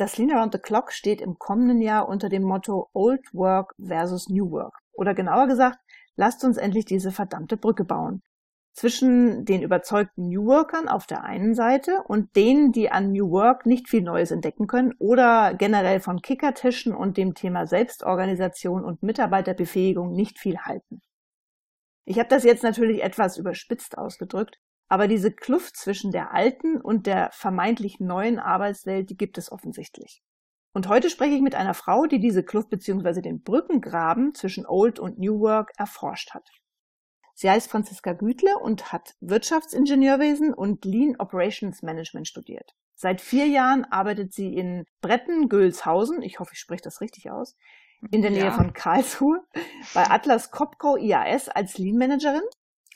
Das Lean Around the Clock steht im kommenden Jahr unter dem Motto Old Work versus New Work. Oder genauer gesagt, lasst uns endlich diese verdammte Brücke bauen. Zwischen den überzeugten New Workern auf der einen Seite und denen, die an New Work nicht viel Neues entdecken können oder generell von Kickertischen und dem Thema Selbstorganisation und Mitarbeiterbefähigung nicht viel halten. Ich habe das jetzt natürlich etwas überspitzt ausgedrückt, aber diese Kluft zwischen der alten und der vermeintlich neuen Arbeitswelt, die gibt es offensichtlich. Und heute spreche ich mit einer Frau, die diese Kluft bzw. den Brückengraben zwischen Old und New Work erforscht hat. Sie heißt Franziska Gütle und hat Wirtschaftsingenieurwesen und Lean Operations Management studiert. Seit vier Jahren arbeitet sie in Bretten-Gülshausen, ich hoffe, ich spreche das richtig aus, in der Nähe ja. von Karlsruhe, bei Atlas Copco IAS als Lean Managerin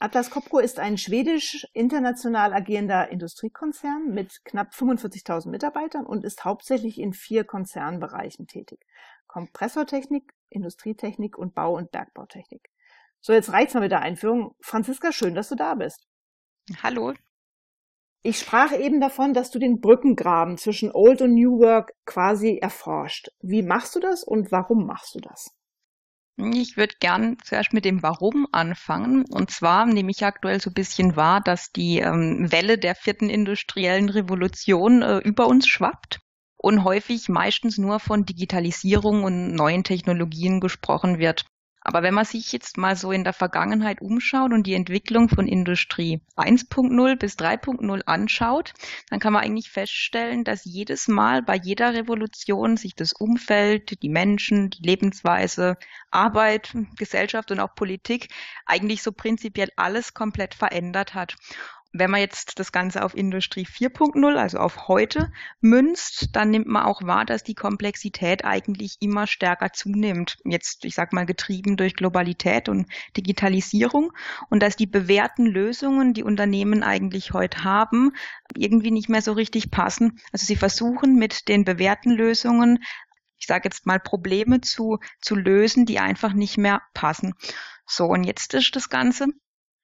Atlas Copco ist ein schwedisch international agierender Industriekonzern mit knapp 45.000 Mitarbeitern und ist hauptsächlich in vier Konzernbereichen tätig. Kompressortechnik, Industrietechnik und Bau- und Bergbautechnik. So, jetzt reicht's mal mit der Einführung. Franziska, schön, dass du da bist. Hallo. Ich sprach eben davon, dass du den Brückengraben zwischen Old und New Work quasi erforscht. Wie machst du das und warum machst du das? Ich würde gern zuerst mit dem Warum anfangen. Und zwar nehme ich aktuell so ein bisschen wahr, dass die ähm, Welle der vierten industriellen Revolution äh, über uns schwappt und häufig meistens nur von Digitalisierung und neuen Technologien gesprochen wird. Aber wenn man sich jetzt mal so in der Vergangenheit umschaut und die Entwicklung von Industrie 1.0 bis 3.0 anschaut, dann kann man eigentlich feststellen, dass jedes Mal bei jeder Revolution sich das Umfeld, die Menschen, die Lebensweise, Arbeit, Gesellschaft und auch Politik eigentlich so prinzipiell alles komplett verändert hat wenn man jetzt das Ganze auf Industrie 4.0, also auf heute, münzt, dann nimmt man auch wahr, dass die Komplexität eigentlich immer stärker zunimmt. Jetzt, ich sag mal, getrieben durch Globalität und Digitalisierung und dass die bewährten Lösungen, die Unternehmen eigentlich heute haben, irgendwie nicht mehr so richtig passen. Also sie versuchen mit den bewährten Lösungen ich sage jetzt mal, Probleme zu, zu lösen, die einfach nicht mehr passen. So, und jetzt ist das Ganze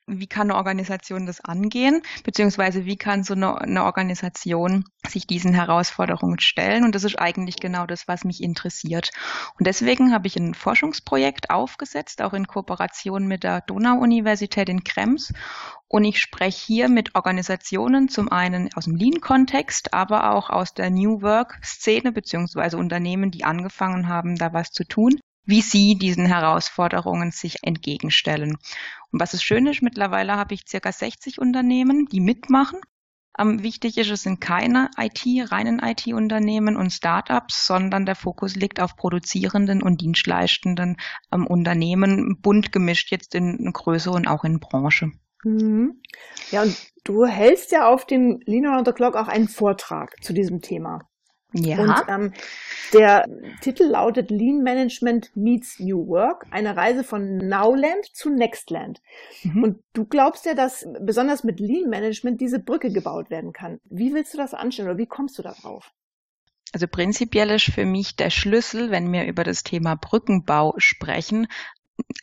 wie kann eine Organisation das angehen, beziehungsweise wie kann so eine, eine, Organisation sich diesen Herausforderungen stellen. Und das ist eigentlich genau das, was mich interessiert. Und deswegen habe ich ein Forschungsprojekt aufgesetzt, auch in Kooperation mit der Donau-Universität in Krems. Und ich spreche hier mit Organisationen, zum einen aus dem Lean-Kontext, aber auch aus der New Work-Szene, beziehungsweise Unternehmen, die angefangen haben, da was zu tun wie sie diesen Herausforderungen sich entgegenstellen. Und was ist schön ist, mittlerweile habe ich circa 60 Unternehmen, die mitmachen. Ähm, wichtig ist, es sind keine IT, reinen IT-Unternehmen und Startups, sondern der Fokus liegt auf produzierenden und dienstleistenden ähm, Unternehmen, bunt gemischt jetzt in Größe und auch in Branche. Mhm. Ja, und du hältst ja auf dem Lean Around the Clock auch einen Vortrag zu diesem Thema. Ja. Und ähm, der Titel lautet Lean Management meets New Work, eine Reise von Nowland zu Nextland. Mhm. Und du glaubst ja, dass besonders mit Lean Management diese Brücke gebaut werden kann. Wie willst du das anstellen oder wie kommst du darauf? Also prinzipiell ist für mich der Schlüssel, wenn wir über das Thema Brückenbau sprechen,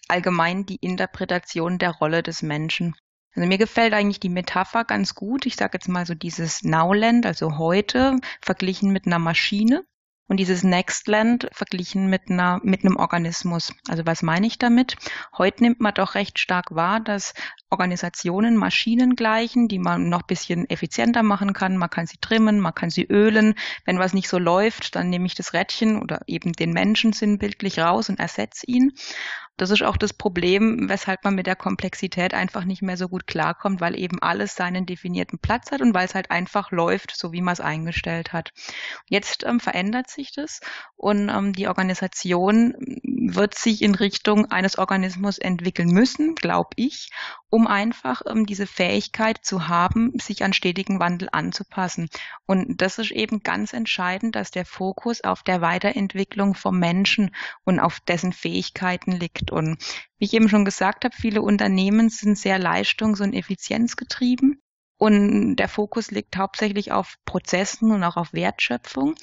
allgemein die Interpretation der Rolle des Menschen. Also mir gefällt eigentlich die Metapher ganz gut. Ich sage jetzt mal so dieses Nowland, also heute, verglichen mit einer Maschine und dieses Nextland verglichen mit einer mit einem Organismus. Also was meine ich damit? Heute nimmt man doch recht stark wahr, dass Organisationen Maschinen gleichen, die man noch bisschen effizienter machen kann. Man kann sie trimmen, man kann sie ölen. Wenn was nicht so läuft, dann nehme ich das Rädchen oder eben den Menschen sinnbildlich raus und ersetze ihn. Das ist auch das Problem, weshalb man mit der Komplexität einfach nicht mehr so gut klarkommt, weil eben alles seinen definierten Platz hat und weil es halt einfach läuft, so wie man es eingestellt hat. Jetzt ähm, verändert sich das und ähm, die Organisation wird sich in Richtung eines Organismus entwickeln müssen, glaube ich, um einfach ähm, diese Fähigkeit zu haben, sich an stetigen Wandel anzupassen. Und das ist eben ganz entscheidend, dass der Fokus auf der Weiterentwicklung vom Menschen und auf dessen Fähigkeiten liegt. Und wie ich eben schon gesagt habe, viele Unternehmen sind sehr leistungs- und effizienzgetrieben. Und der Fokus liegt hauptsächlich auf Prozessen und auch auf Wertschöpfung.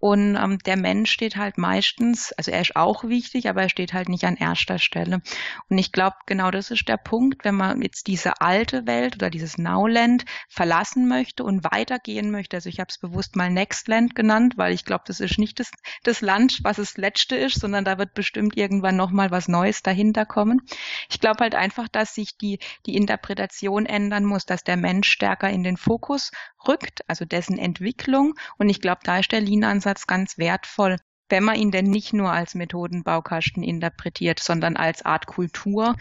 Und ähm, der Mensch steht halt meistens, also er ist auch wichtig, aber er steht halt nicht an erster Stelle. Und ich glaube, genau das ist der Punkt, wenn man jetzt diese alte Welt oder dieses Nowland verlassen möchte und weitergehen möchte. Also ich habe es bewusst mal Nextland genannt, weil ich glaube, das ist nicht das, das Land, was das letzte ist, sondern da wird bestimmt irgendwann nochmal was Neues dahinter kommen. Ich glaube halt einfach, dass sich die, die Interpretation ändern muss, dass der Mensch stärker in den Fokus rückt, also dessen Entwicklung. Und ich glaube, da ist der Lean-Ansatz Ansatz ganz wertvoll, wenn man ihn denn nicht nur als Methodenbaukasten interpretiert, sondern als Art Kultur,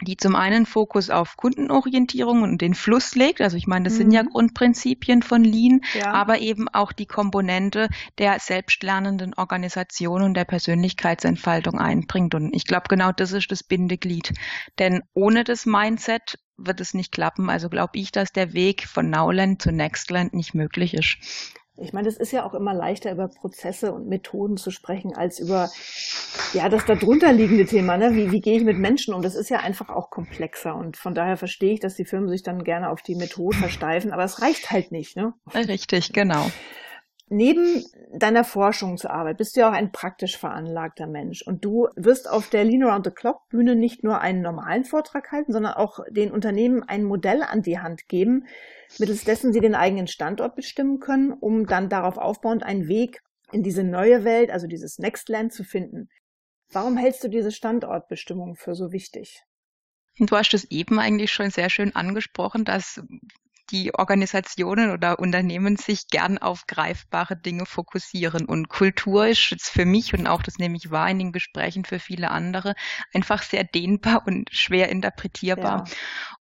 die zum einen Fokus auf Kundenorientierung und den Fluss legt. Also ich meine, das mhm. sind ja mhm. Grundprinzipien von Lean, ja. aber eben auch die Komponente der selbstlernenden Organisation und der Persönlichkeitsentfaltung einbringt. Und ich glaube, genau das ist das Bindeglied. Denn ohne das Mindset wird es nicht klappen. Also glaube ich, dass der Weg von Nowland zu Nextland nicht möglich ist. Ich meine, es ist ja auch immer leichter, über Prozesse und Methoden zu sprechen, als über ja das darunter liegende Thema. Ne? Wie, wie gehe ich mit Menschen um? Das ist ja einfach auch komplexer. Und von daher verstehe ich, dass die Firmen sich dann gerne auf die Methode versteifen, aber es reicht halt nicht. Ne? Richtig, genau. Neben deiner Forschungsarbeit bist du ja auch ein praktisch veranlagter Mensch und du wirst auf der Lean Around the Clock Bühne nicht nur einen normalen Vortrag halten, sondern auch den Unternehmen ein Modell an die Hand geben, mittels dessen sie den eigenen Standort bestimmen können, um dann darauf aufbauend einen Weg in diese neue Welt, also dieses Next Land zu finden. Warum hältst du diese Standortbestimmung für so wichtig? Du hast es eben eigentlich schon sehr schön angesprochen, dass die Organisationen oder Unternehmen sich gern auf greifbare Dinge fokussieren. Und Kultur ist jetzt für mich und auch das nehme ich wahr in den Gesprächen für viele andere einfach sehr dehnbar und schwer interpretierbar. Ja.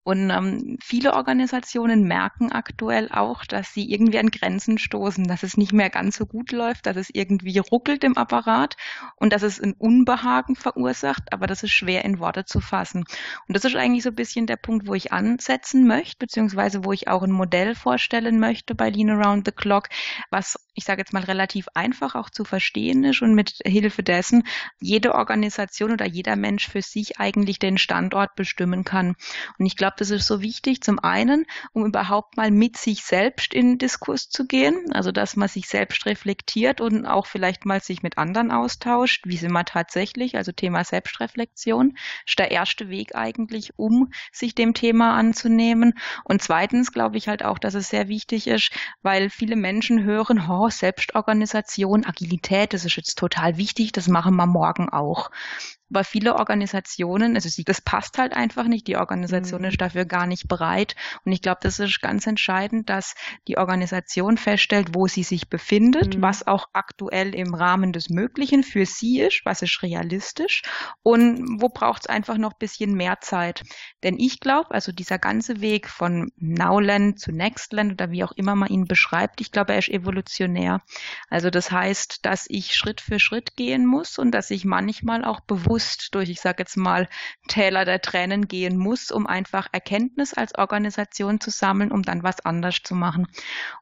Und ähm, viele Organisationen merken aktuell auch, dass sie irgendwie an Grenzen stoßen, dass es nicht mehr ganz so gut läuft, dass es irgendwie ruckelt im Apparat und dass es ein Unbehagen verursacht, aber das ist schwer in Worte zu fassen. Und das ist eigentlich so ein bisschen der Punkt, wo ich ansetzen möchte, beziehungsweise wo ich auch ein Modell vorstellen möchte bei Lean Around the Clock, was ich sage jetzt mal relativ einfach auch zu verstehen ist und mit Hilfe dessen jede Organisation oder jeder Mensch für sich eigentlich den Standort bestimmen kann. Und ich glaube, das ist so wichtig, zum einen, um überhaupt mal mit sich selbst in Diskurs zu gehen, also dass man sich selbst reflektiert und auch vielleicht mal sich mit anderen austauscht, wie sind wir tatsächlich, also Thema Selbstreflexion, ist der erste Weg eigentlich, um sich dem Thema anzunehmen. Und zweitens glaube ich halt auch, dass es sehr wichtig ist, weil viele Menschen hören, oh, Selbstorganisation, Agilität, das ist jetzt total wichtig, das machen wir morgen auch aber viele Organisationen, also sie, das passt halt einfach nicht. Die Organisation mhm. ist dafür gar nicht bereit. Und ich glaube, das ist ganz entscheidend, dass die Organisation feststellt, wo sie sich befindet, mhm. was auch aktuell im Rahmen des Möglichen für sie ist, was ist realistisch und wo braucht es einfach noch bisschen mehr Zeit. Denn ich glaube, also dieser ganze Weg von Nowland zu Nextland oder wie auch immer man ihn beschreibt, ich glaube, er ist evolutionär. Also das heißt, dass ich Schritt für Schritt gehen muss und dass ich manchmal auch bewusst bewusst durch, ich sage jetzt mal, Täler der Tränen gehen muss, um einfach Erkenntnis als Organisation zu sammeln, um dann was anders zu machen.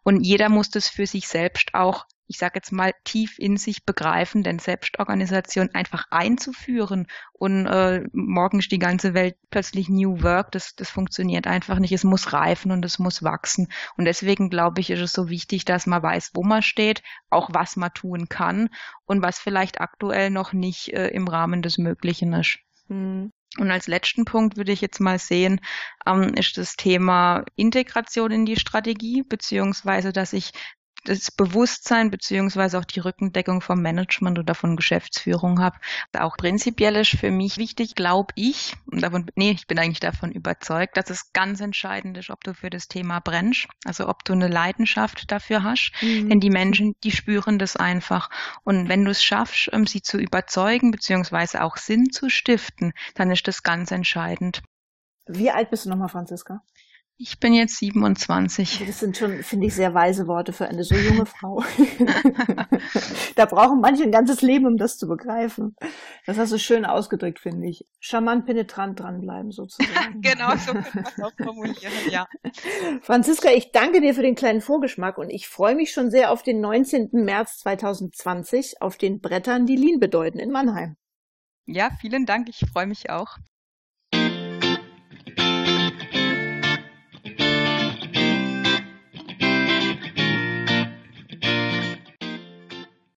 Und jeder muss das für sich selbst auch ich sage jetzt mal, tief in sich begreifen, denn Selbstorganisation einfach einzuführen und äh, morgen ist die ganze Welt plötzlich New Work, das, das funktioniert einfach nicht. Es muss reifen und es muss wachsen. Und deswegen glaube ich, ist es so wichtig, dass man weiß, wo man steht, auch was man tun kann und was vielleicht aktuell noch nicht äh, im Rahmen des Möglichen ist. Mhm. Und als letzten Punkt würde ich jetzt mal sehen, ähm, ist das Thema Integration in die Strategie, beziehungsweise dass ich das Bewusstsein beziehungsweise auch die Rückendeckung vom Management oder von Geschäftsführung habe. Auch prinzipiell ist für mich wichtig, glaube ich, und davon, nee, ich bin eigentlich davon überzeugt, dass es ganz entscheidend ist, ob du für das Thema brennst, also ob du eine Leidenschaft dafür hast. Mhm. Denn die Menschen, die spüren das einfach. Und wenn du es schaffst, um sie zu überzeugen beziehungsweise auch Sinn zu stiften, dann ist das ganz entscheidend. Wie alt bist du nochmal, Franziska? Ich bin jetzt 27. Das sind schon, finde ich, sehr weise Worte für eine so junge Frau. da brauchen manche ein ganzes Leben, um das zu begreifen. Das hast du schön ausgedrückt, finde ich. Charmant penetrant dranbleiben, sozusagen. genau, so kann man es auch formulieren, ja. Franziska, ich danke dir für den kleinen Vorgeschmack und ich freue mich schon sehr auf den 19. März 2020 auf den Brettern, die Lean bedeuten in Mannheim. Ja, vielen Dank. Ich freue mich auch.